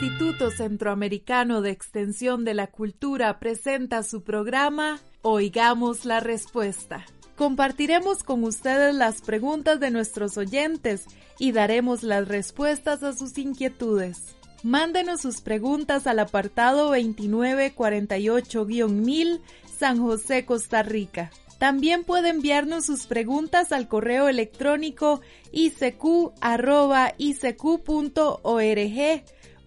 Instituto Centroamericano de Extensión de la Cultura presenta su programa Oigamos la Respuesta. Compartiremos con ustedes las preguntas de nuestros oyentes y daremos las respuestas a sus inquietudes. Mándenos sus preguntas al apartado 2948-1000 San José, Costa Rica. También puede enviarnos sus preguntas al correo electrónico icq.org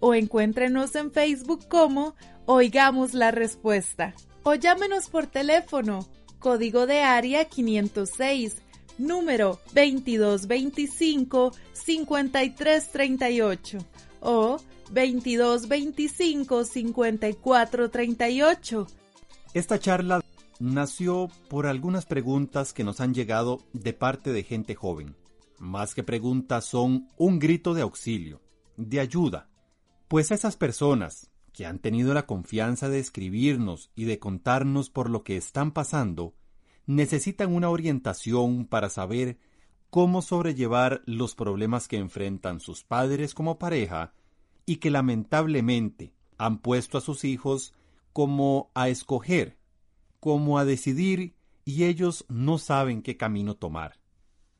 o encuéntrenos en Facebook como Oigamos la Respuesta. O llámenos por teléfono, código de área 506, número 2225-5338 o 2225-5438. Esta charla nació por algunas preguntas que nos han llegado de parte de gente joven. Más que preguntas son un grito de auxilio, de ayuda, pues esas personas que han tenido la confianza de escribirnos y de contarnos por lo que están pasando, necesitan una orientación para saber cómo sobrellevar los problemas que enfrentan sus padres como pareja y que lamentablemente han puesto a sus hijos como a escoger, como a decidir y ellos no saben qué camino tomar.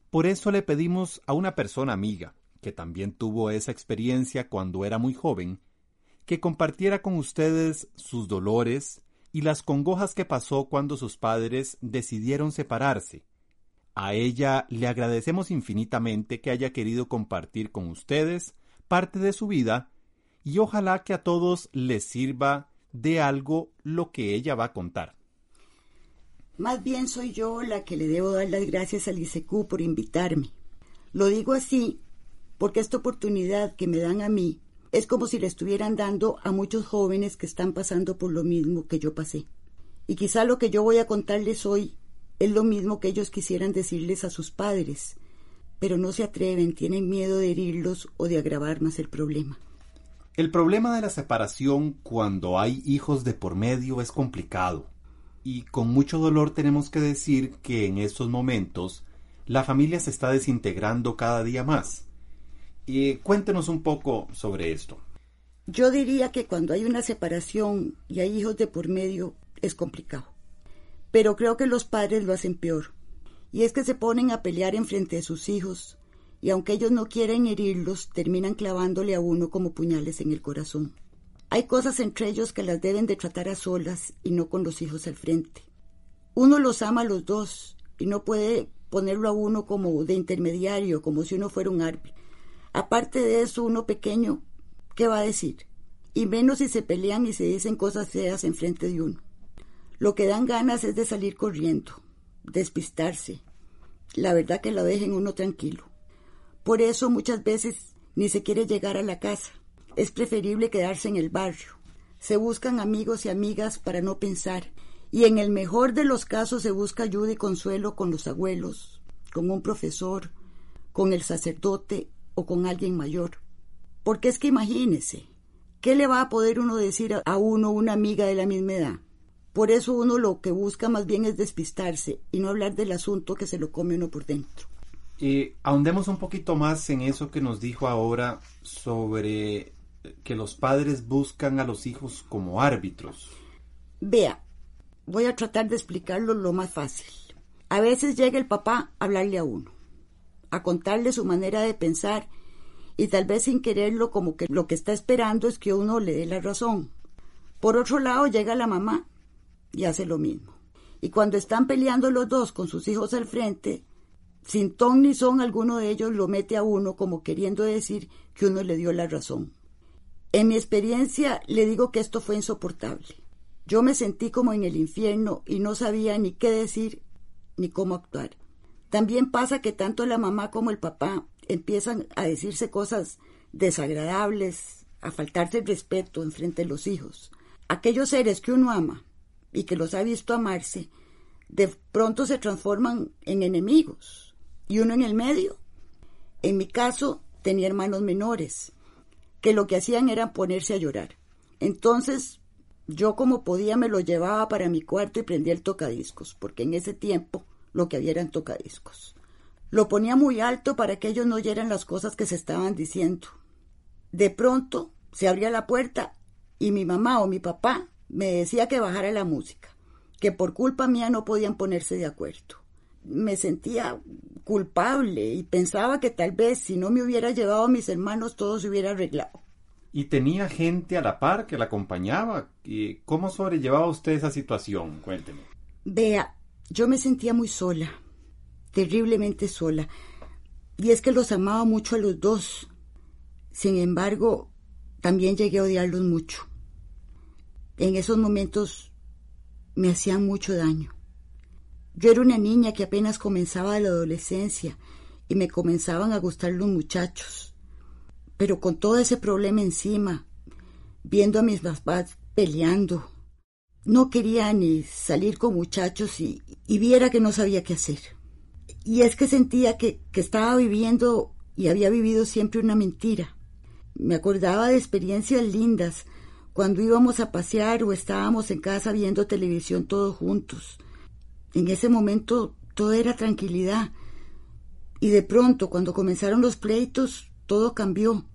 Por eso le pedimos a una persona amiga, que también tuvo esa experiencia cuando era muy joven, que compartiera con ustedes sus dolores y las congojas que pasó cuando sus padres decidieron separarse. A ella le agradecemos infinitamente que haya querido compartir con ustedes parte de su vida y ojalá que a todos les sirva de algo lo que ella va a contar. Más bien soy yo la que le debo dar las gracias al ICQ por invitarme. Lo digo así porque esta oportunidad que me dan a mí es como si le estuvieran dando a muchos jóvenes que están pasando por lo mismo que yo pasé. Y quizá lo que yo voy a contarles hoy es lo mismo que ellos quisieran decirles a sus padres, pero no se atreven, tienen miedo de herirlos o de agravar más el problema. El problema de la separación cuando hay hijos de por medio es complicado, y con mucho dolor tenemos que decir que en estos momentos la familia se está desintegrando cada día más. Y cuéntenos un poco sobre esto. Yo diría que cuando hay una separación y hay hijos de por medio es complicado. Pero creo que los padres lo hacen peor. Y es que se ponen a pelear en frente de sus hijos, y aunque ellos no quieren herirlos, terminan clavándole a uno como puñales en el corazón. Hay cosas entre ellos que las deben de tratar a solas y no con los hijos al frente. Uno los ama a los dos y no puede ponerlo a uno como de intermediario, como si uno fuera un árbitro. Aparte de eso, uno pequeño, ¿qué va a decir? Y menos si se pelean y se dicen cosas feas en frente de uno. Lo que dan ganas es de salir corriendo, despistarse. La verdad que lo dejen uno tranquilo. Por eso muchas veces ni se quiere llegar a la casa. Es preferible quedarse en el barrio. Se buscan amigos y amigas para no pensar. Y en el mejor de los casos se busca ayuda y consuelo con los abuelos, con un profesor, con el sacerdote o con alguien mayor. Porque es que imagínese, ¿qué le va a poder uno decir a uno una amiga de la misma edad? Por eso uno lo que busca más bien es despistarse y no hablar del asunto que se lo come uno por dentro. Y ahondemos un poquito más en eso que nos dijo ahora sobre que los padres buscan a los hijos como árbitros. Vea, voy a tratar de explicarlo lo más fácil. A veces llega el papá a hablarle a uno, a contarle su manera de pensar y tal vez sin quererlo como que lo que está esperando es que uno le dé la razón. Por otro lado llega la mamá y hace lo mismo. Y cuando están peleando los dos con sus hijos al frente, sin ton ni son alguno de ellos lo mete a uno como queriendo decir que uno le dio la razón. En mi experiencia le digo que esto fue insoportable. Yo me sentí como en el infierno y no sabía ni qué decir ni cómo actuar. También pasa que tanto la mamá como el papá empiezan a decirse cosas desagradables, a faltarse el respeto en frente de los hijos. Aquellos seres que uno ama y que los ha visto amarse, de pronto se transforman en enemigos. Y uno en el medio. En mi caso, tenía hermanos menores, que lo que hacían era ponerse a llorar. Entonces, yo como podía me lo llevaba para mi cuarto y prendía el tocadiscos, porque en ese tiempo lo que había eran tocadiscos. Lo ponía muy alto para que ellos no oyeran las cosas que se estaban diciendo. De pronto se abría la puerta y mi mamá o mi papá me decía que bajara la música, que por culpa mía no podían ponerse de acuerdo. Me sentía culpable y pensaba que tal vez si no me hubiera llevado a mis hermanos todo se hubiera arreglado. ¿Y tenía gente a la par que la acompañaba? ¿Cómo sobrellevaba usted esa situación? Cuénteme. Vea, yo me sentía muy sola terriblemente sola. Y es que los amaba mucho a los dos. Sin embargo, también llegué a odiarlos mucho. En esos momentos me hacían mucho daño. Yo era una niña que apenas comenzaba la adolescencia y me comenzaban a gustar los muchachos. Pero con todo ese problema encima, viendo a mis papás peleando, no quería ni salir con muchachos y, y viera que no sabía qué hacer. Y es que sentía que, que estaba viviendo y había vivido siempre una mentira. Me acordaba de experiencias lindas, cuando íbamos a pasear o estábamos en casa viendo televisión todos juntos. En ese momento todo era tranquilidad. Y de pronto, cuando comenzaron los pleitos, todo cambió.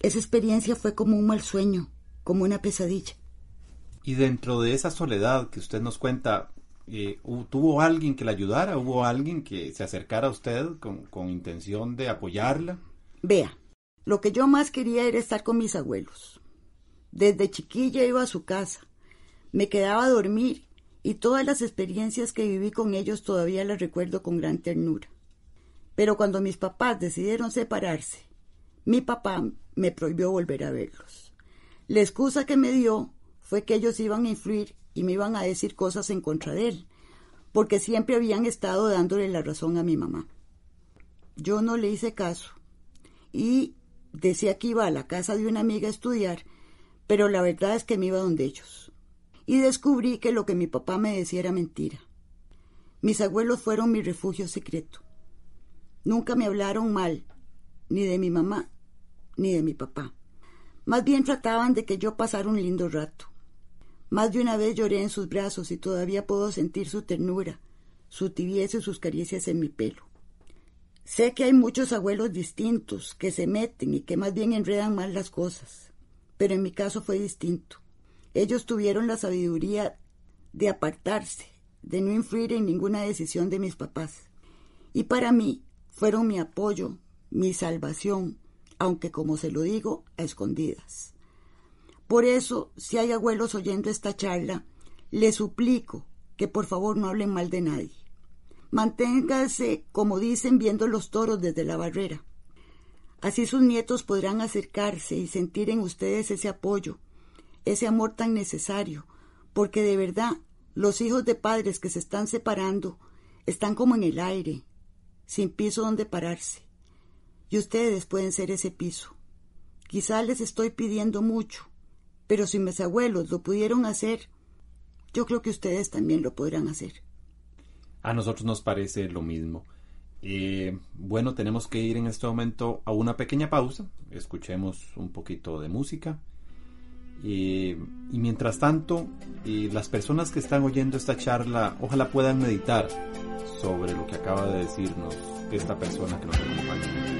Esa experiencia fue como un mal sueño, como una pesadilla. Y dentro de esa soledad que usted nos cuenta, eh, ¿tuvo alguien que la ayudara? ¿Hubo alguien que se acercara a usted con, con intención de apoyarla? Vea, lo que yo más quería era estar con mis abuelos. Desde chiquilla iba a su casa, me quedaba a dormir y todas las experiencias que viví con ellos todavía las recuerdo con gran ternura. Pero cuando mis papás decidieron separarse, mi papá me prohibió volver a verlos. La excusa que me dio fue que ellos iban a influir y me iban a decir cosas en contra de él, porque siempre habían estado dándole la razón a mi mamá. Yo no le hice caso y decía que iba a la casa de una amiga a estudiar, pero la verdad es que me iba donde ellos. Y descubrí que lo que mi papá me decía era mentira. Mis abuelos fueron mi refugio secreto. Nunca me hablaron mal, ni de mi mamá, ni de mi papá. Más bien trataban de que yo pasara un lindo rato. Más de una vez lloré en sus brazos y todavía puedo sentir su ternura, su tibieza y sus caricias en mi pelo. Sé que hay muchos abuelos distintos que se meten y que más bien enredan mal las cosas, pero en mi caso fue distinto. Ellos tuvieron la sabiduría de apartarse, de no influir en ninguna decisión de mis papás. Y para mí fueron mi apoyo, mi salvación, aunque como se lo digo, a escondidas. Por eso, si hay abuelos oyendo esta charla, les suplico que por favor no hablen mal de nadie. Manténganse, como dicen, viendo los toros desde la barrera. Así sus nietos podrán acercarse y sentir en ustedes ese apoyo, ese amor tan necesario, porque de verdad los hijos de padres que se están separando están como en el aire, sin piso donde pararse. Y ustedes pueden ser ese piso. Quizá les estoy pidiendo mucho, pero si mis abuelos lo pudieron hacer, yo creo que ustedes también lo podrán hacer. A nosotros nos parece lo mismo. Eh, bueno, tenemos que ir en este momento a una pequeña pausa. Escuchemos un poquito de música. Eh, y mientras tanto, eh, las personas que están oyendo esta charla, ojalá puedan meditar sobre lo que acaba de decirnos esta persona que nos acompaña.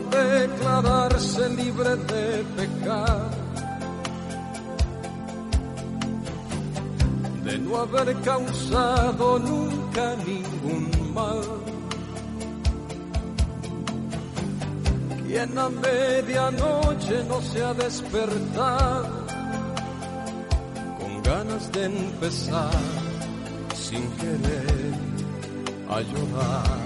Declararse libre de pecado, de no haber causado nunca ningún mal. Quien a medianoche no se ha despertado con ganas de empezar sin querer a llorar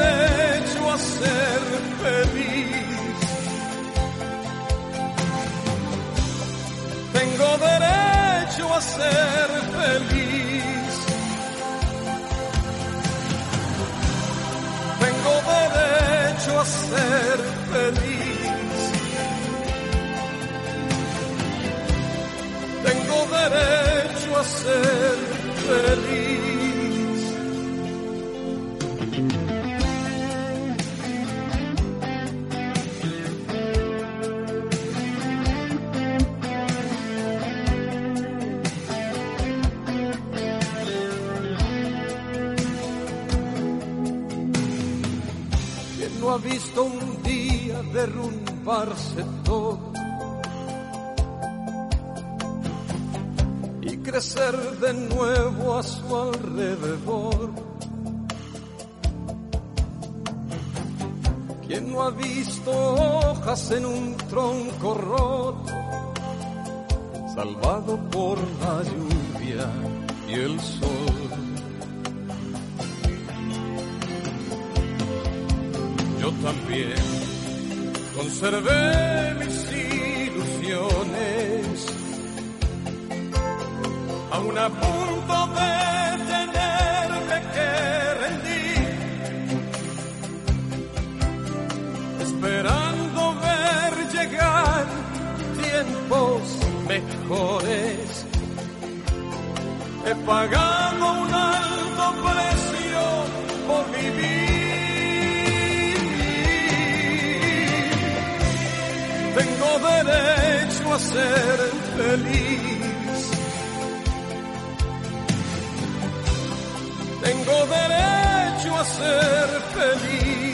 derecho a ser feliz. Tengo derecho a ser feliz. Tengo derecho a ser feliz. Tengo derecho a ser feliz. Hojas en un tronco roto, salvado por la lluvia y el sol? yo también conservé mis ilusiones, aún a punto de tiempos mejores. He pagado un alto precio por vivir. tengo derecho a ser feliz. Tengo derecho a ser feliz.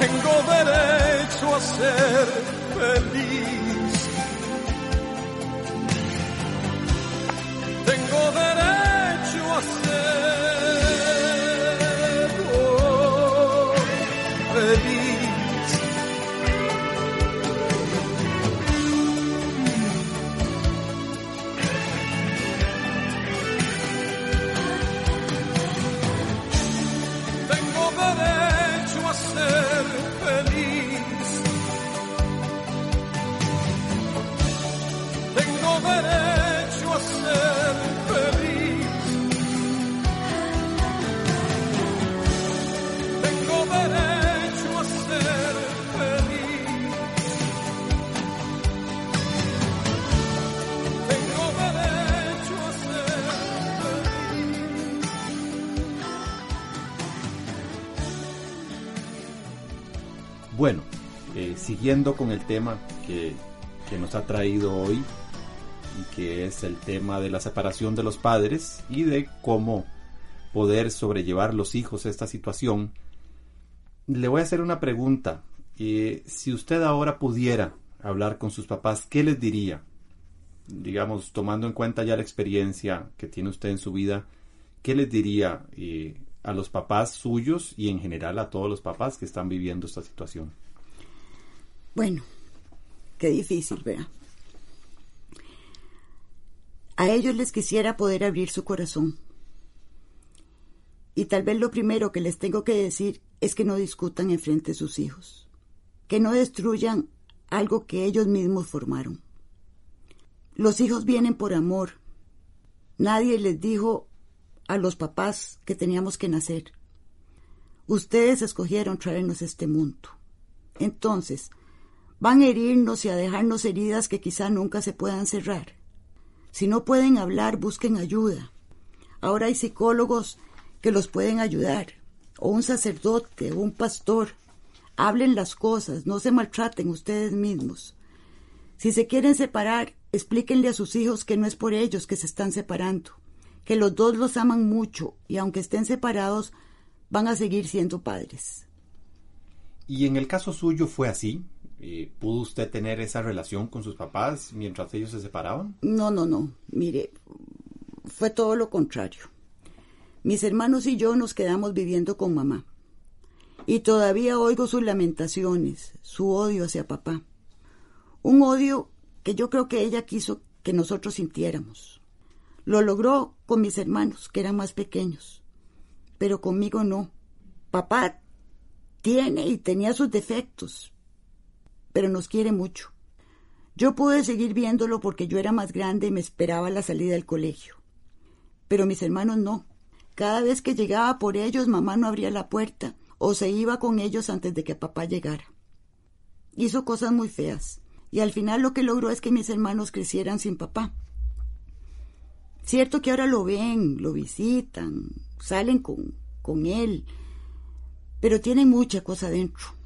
Tengo derecho a ser feliz. Siguiendo con el tema que, nos ha traído hoy, y que es el tema de la separación de los padres y de cómo poder sobrellevar los hijos esta situación, le voy a hacer una pregunta. Eh, si usted ahora pudiera hablar con sus papás, ¿qué les diría? digamos, tomando en cuenta ya la experiencia que tiene usted en su vida, ¿qué les diría eh, a los papás suyos y en general a todos los papás que están viviendo esta situación? Bueno, qué difícil, ¿verdad? A ellos les quisiera poder abrir su corazón. Y tal vez lo primero que les tengo que decir es que no discutan enfrente de sus hijos, que no destruyan algo que ellos mismos formaron. Los hijos vienen por amor. Nadie les dijo a los papás que teníamos que nacer. Ustedes escogieron traernos este mundo. Entonces, van a herirnos y a dejarnos heridas que quizá nunca se puedan cerrar. Si no pueden hablar, busquen ayuda. Ahora hay psicólogos que los pueden ayudar, o un sacerdote, o un pastor. Hablen las cosas, no se maltraten ustedes mismos. Si se quieren separar, explíquenle a sus hijos que no es por ellos que se están separando que los dos los aman mucho y aunque estén separados, van a seguir siendo padres. ¿Y en el caso suyo fue así? Eh, ¿Pudo usted tener esa relación con sus papás mientras ellos se separaban? No, no, no. Mire, fue todo lo contrario. Mis hermanos y yo nos quedamos viviendo con mamá. Y todavía oigo sus lamentaciones, su odio hacia papá. Un odio que yo creo que ella quiso que nosotros sintiéramos. Lo logró con mis hermanos, que eran más pequeños, pero conmigo no. Papá tiene y tenía sus defectos, pero nos quiere mucho. Yo pude seguir viéndolo porque yo era más grande y me esperaba la salida del colegio. Pero mis hermanos no. Cada vez que llegaba por ellos, mamá no abría la puerta o se iba con ellos antes de que papá llegara. Hizo cosas muy feas y al final lo que logró es que mis hermanos crecieran sin papá. Cierto que ahora lo ven, lo visitan, salen con, con él, pero tienen mucha cosa dentro.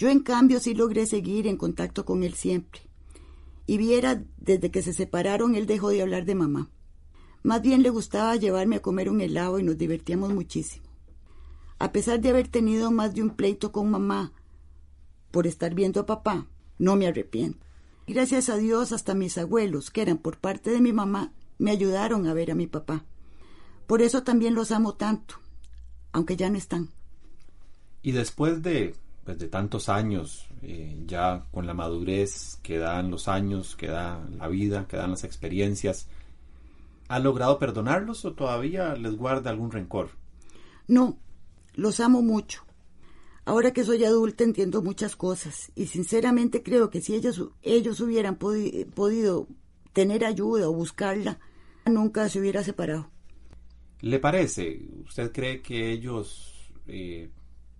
Yo en cambio sí logré seguir en contacto con él siempre. Y viera, desde que se separaron, él dejó de hablar de mamá. Más bien le gustaba llevarme a comer un helado y nos divertíamos muchísimo. A pesar de haber tenido más de un pleito con mamá por estar viendo a papá, no me arrepiento. Gracias a Dios, hasta mis abuelos, que eran por parte de mi mamá, me ayudaron a ver a mi papá. Por eso también los amo tanto, aunque ya no están. Y después de, pues, de tantos años, eh, ya con la madurez que dan los años, que da la vida, que dan las experiencias, ¿ha logrado perdonarlos o todavía les guarda algún rencor? No, los amo mucho. Ahora que soy adulta entiendo muchas cosas y sinceramente creo que si ellos, ellos hubieran podido tener ayuda o buscarla, nunca se hubiera separado. ¿Le parece? ¿Usted cree que ellos eh,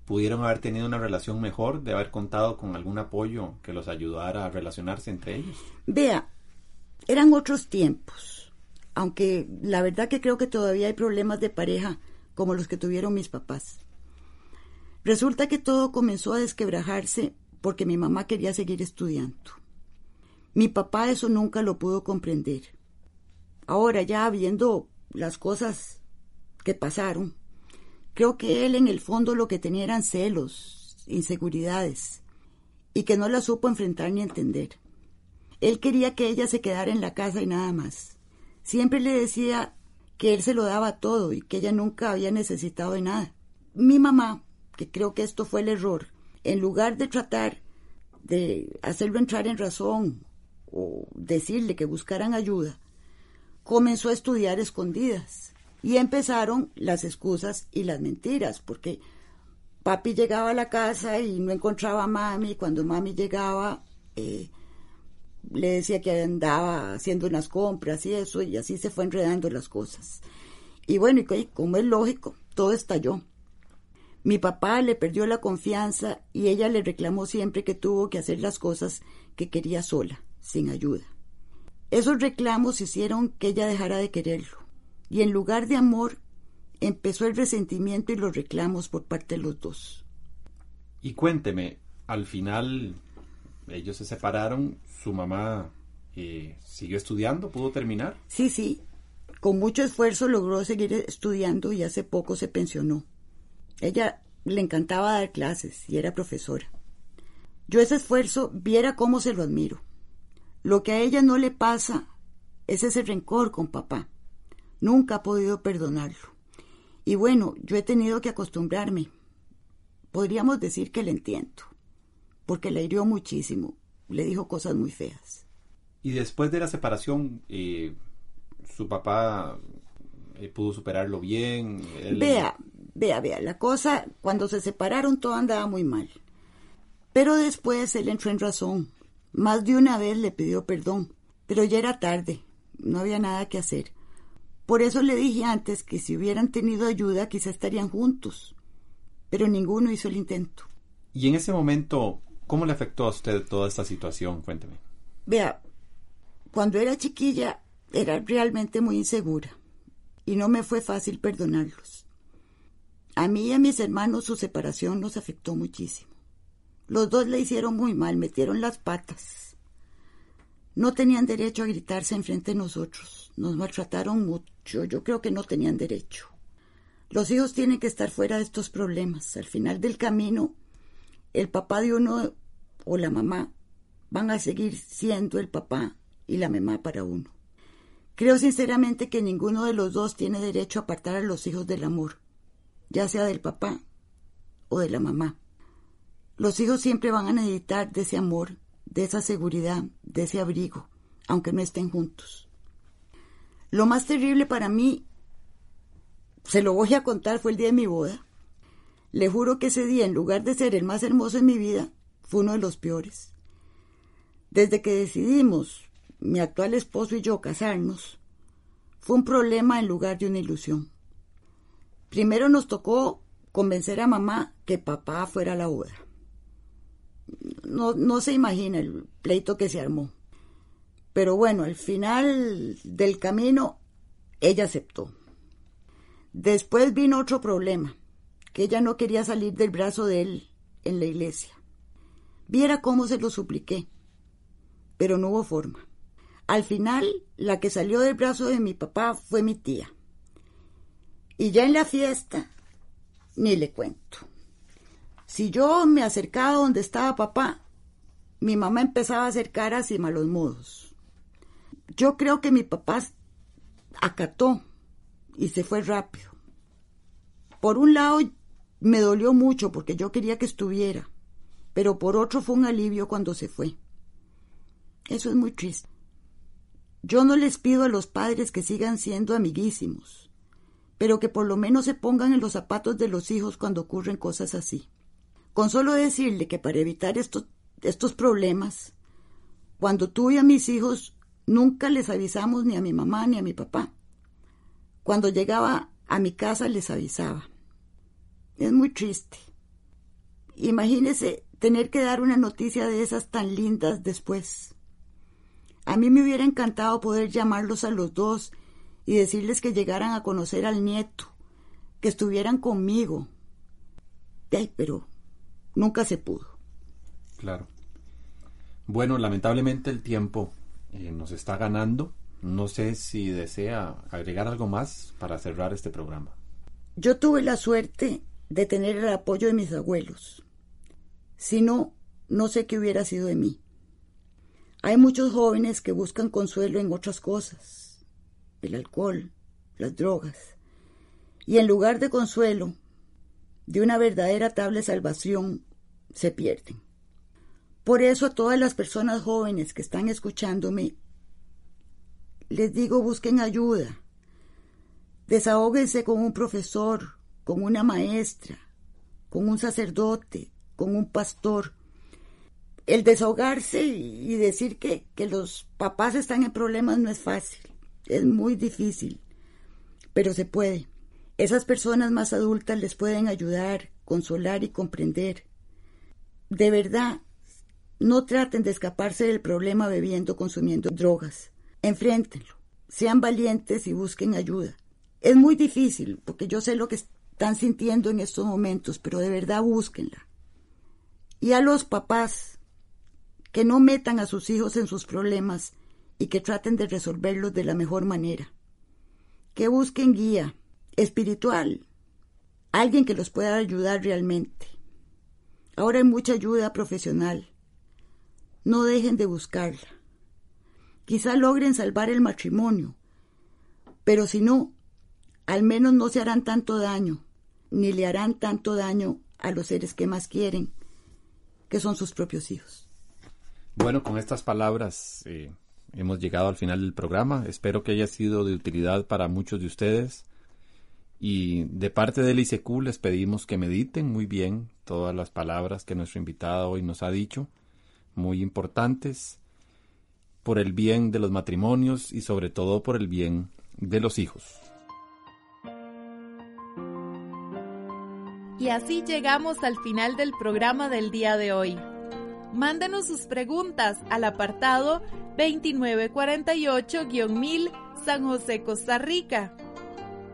pudieron haber tenido una relación mejor de haber contado con algún apoyo que los ayudara a relacionarse entre ellos? Vea, eran otros tiempos, aunque la verdad que creo que todavía hay problemas de pareja como los que tuvieron mis papás. Resulta que todo comenzó a desquebrajarse porque mi mamá quería seguir estudiando. Mi papá eso nunca lo pudo comprender. Ahora ya viendo las cosas que pasaron, creo que él en el fondo lo que tenía eran celos, inseguridades, y que no la supo enfrentar ni entender. Él quería que ella se quedara en la casa y nada más. Siempre le decía que él se lo daba todo y que ella nunca había necesitado de nada. Mi mamá, que creo que esto fue el error, en lugar de tratar de hacerlo entrar en razón o decirle que buscaran ayuda, comenzó a estudiar escondidas. Y empezaron las excusas y las mentiras, porque papi llegaba a la casa y no encontraba a mami. Cuando mami llegaba, eh, le decía que andaba haciendo unas compras y eso, y así se fue enredando las cosas. Y bueno, y como es lógico, todo estalló. Mi papá le perdió la confianza y ella le reclamó siempre que tuvo que hacer las cosas que quería sola, sin ayuda. Esos reclamos hicieron que ella dejara de quererlo, y en lugar de amor empezó el resentimiento y los reclamos por parte de los dos. Y cuénteme, al final ellos se separaron, su mamá eh, siguió estudiando, pudo terminar. Sí, sí, con mucho esfuerzo logró seguir estudiando y hace poco se pensionó. Ella le encantaba dar clases y era profesora. Yo ese esfuerzo viera cómo se lo admiro. Lo que a ella no le pasa es ese rencor con papá. Nunca ha podido perdonarlo. Y bueno, yo he tenido que acostumbrarme. Podríamos decir que le entiendo, porque la hirió muchísimo, le dijo cosas muy feas. Y después de la separación, eh, su papá eh, pudo superarlo bien. Vea, vea, vea, la cosa, cuando se separaron todo andaba muy mal. Pero después él entró en razón. Más de una vez le pidió perdón, pero ya era tarde, no había nada que hacer. Por eso le dije antes que si hubieran tenido ayuda quizá estarían juntos, pero ninguno hizo el intento. Y en ese momento, ¿cómo le afectó a usted toda esta situación? Cuénteme. Vea, cuando era chiquilla era realmente muy insegura y no me fue fácil perdonarlos. A mí y a mis hermanos su separación nos afectó muchísimo. Los dos le hicieron muy mal, metieron las patas. No tenían derecho a gritarse enfrente de nosotros. Nos maltrataron mucho. Yo creo que no tenían derecho. Los hijos tienen que estar fuera de estos problemas. Al final del camino, el papá de uno o la mamá van a seguir siendo el papá y la mamá para uno. Creo sinceramente que ninguno de los dos tiene derecho a apartar a los hijos del amor, ya sea del papá o de la mamá. Los hijos siempre van a necesitar de ese amor, de esa seguridad, de ese abrigo, aunque no estén juntos. Lo más terrible para mí, se lo voy a contar, fue el día de mi boda. Le juro que ese día, en lugar de ser el más hermoso en mi vida, fue uno de los peores. Desde que decidimos, mi actual esposo y yo, casarnos, fue un problema en lugar de una ilusión. Primero nos tocó convencer a mamá que papá fuera a la boda no, no se imagina el pleito que se armó. Pero bueno, al final del camino, ella aceptó. Después vino otro problema, que ella no quería salir del brazo de él en la iglesia. Viera cómo se lo supliqué, pero no hubo forma. Al final, la que salió del brazo de mi papá fue mi tía. Y ya en la fiesta, ni le cuento. Si yo me acercaba donde estaba papá, mi mamá empezaba a hacer caras y malos modos. Yo creo que mi papá acató y se fue rápido. Por un lado me dolió mucho porque yo quería que estuviera, pero por otro fue un alivio cuando se fue. Eso es muy triste. Yo no les pido a los padres que sigan siendo amiguísimos, pero que por lo menos se pongan en los zapatos de los hijos cuando ocurren cosas así. Con solo decirle que para evitar estos, estos problemas, cuando tuve a mis hijos, nunca les avisamos ni a mi mamá ni a mi papá. Cuando llegaba a mi casa les avisaba. Es muy triste. Imagínese tener que dar una noticia de esas tan lindas después. A mí me hubiera encantado poder llamarlos a los dos y decirles que llegaran a conocer al nieto, que estuvieran conmigo. Pero nunca se pudo. Claro. Bueno, lamentablemente el tiempo eh, nos está ganando. No sé si desea agregar algo más para cerrar este programa. Yo tuve la suerte de tener el apoyo de mis abuelos. Si no, no sé qué hubiera sido de mí. Hay muchos jóvenes que buscan consuelo en otras cosas, el alcohol, las drogas, y en lugar de consuelo, de una verdadera tabla de salvación se pierden. Por eso a todas las personas jóvenes que están escuchándome, les digo busquen ayuda. Desahóguense con un profesor, con una maestra, con un sacerdote, con un pastor. El desahogarse y decir que, que los papás están en problemas no es fácil, es muy difícil, pero se puede. Esas personas más adultas les pueden ayudar, consolar y comprender. De verdad, no traten de escaparse del problema bebiendo, consumiendo drogas. Enfréntenlo. Sean valientes y busquen ayuda. Es muy difícil, porque yo sé lo que están sintiendo en estos momentos, pero de verdad búsquenla. Y a los papás, que no metan a sus hijos en sus problemas y que traten de resolverlos de la mejor manera. Que busquen guía, espiritual, alguien que los pueda ayudar realmente. Ahora hay mucha ayuda profesional. No dejen de buscarla. quizá logren salvar el matrimonio, pero si no, al menos no se harán tanto daño, ni le harán tanto daño a los seres que más quieren, que son sus propios hijos. Bueno, con estas palabras eh, hemos llegado al final del programa. Espero que haya sido de utilidad para muchos de ustedes. Y de parte del ICQ les pedimos que mediten muy bien todas las palabras que nuestro invitado hoy nos ha dicho, muy importantes, por el bien de los matrimonios y sobre todo por el bien de los hijos. Y así llegamos al final del programa del día de hoy. Mándenos sus preguntas al apartado 2948-1000 San José, Costa Rica.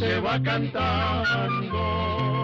se va cantando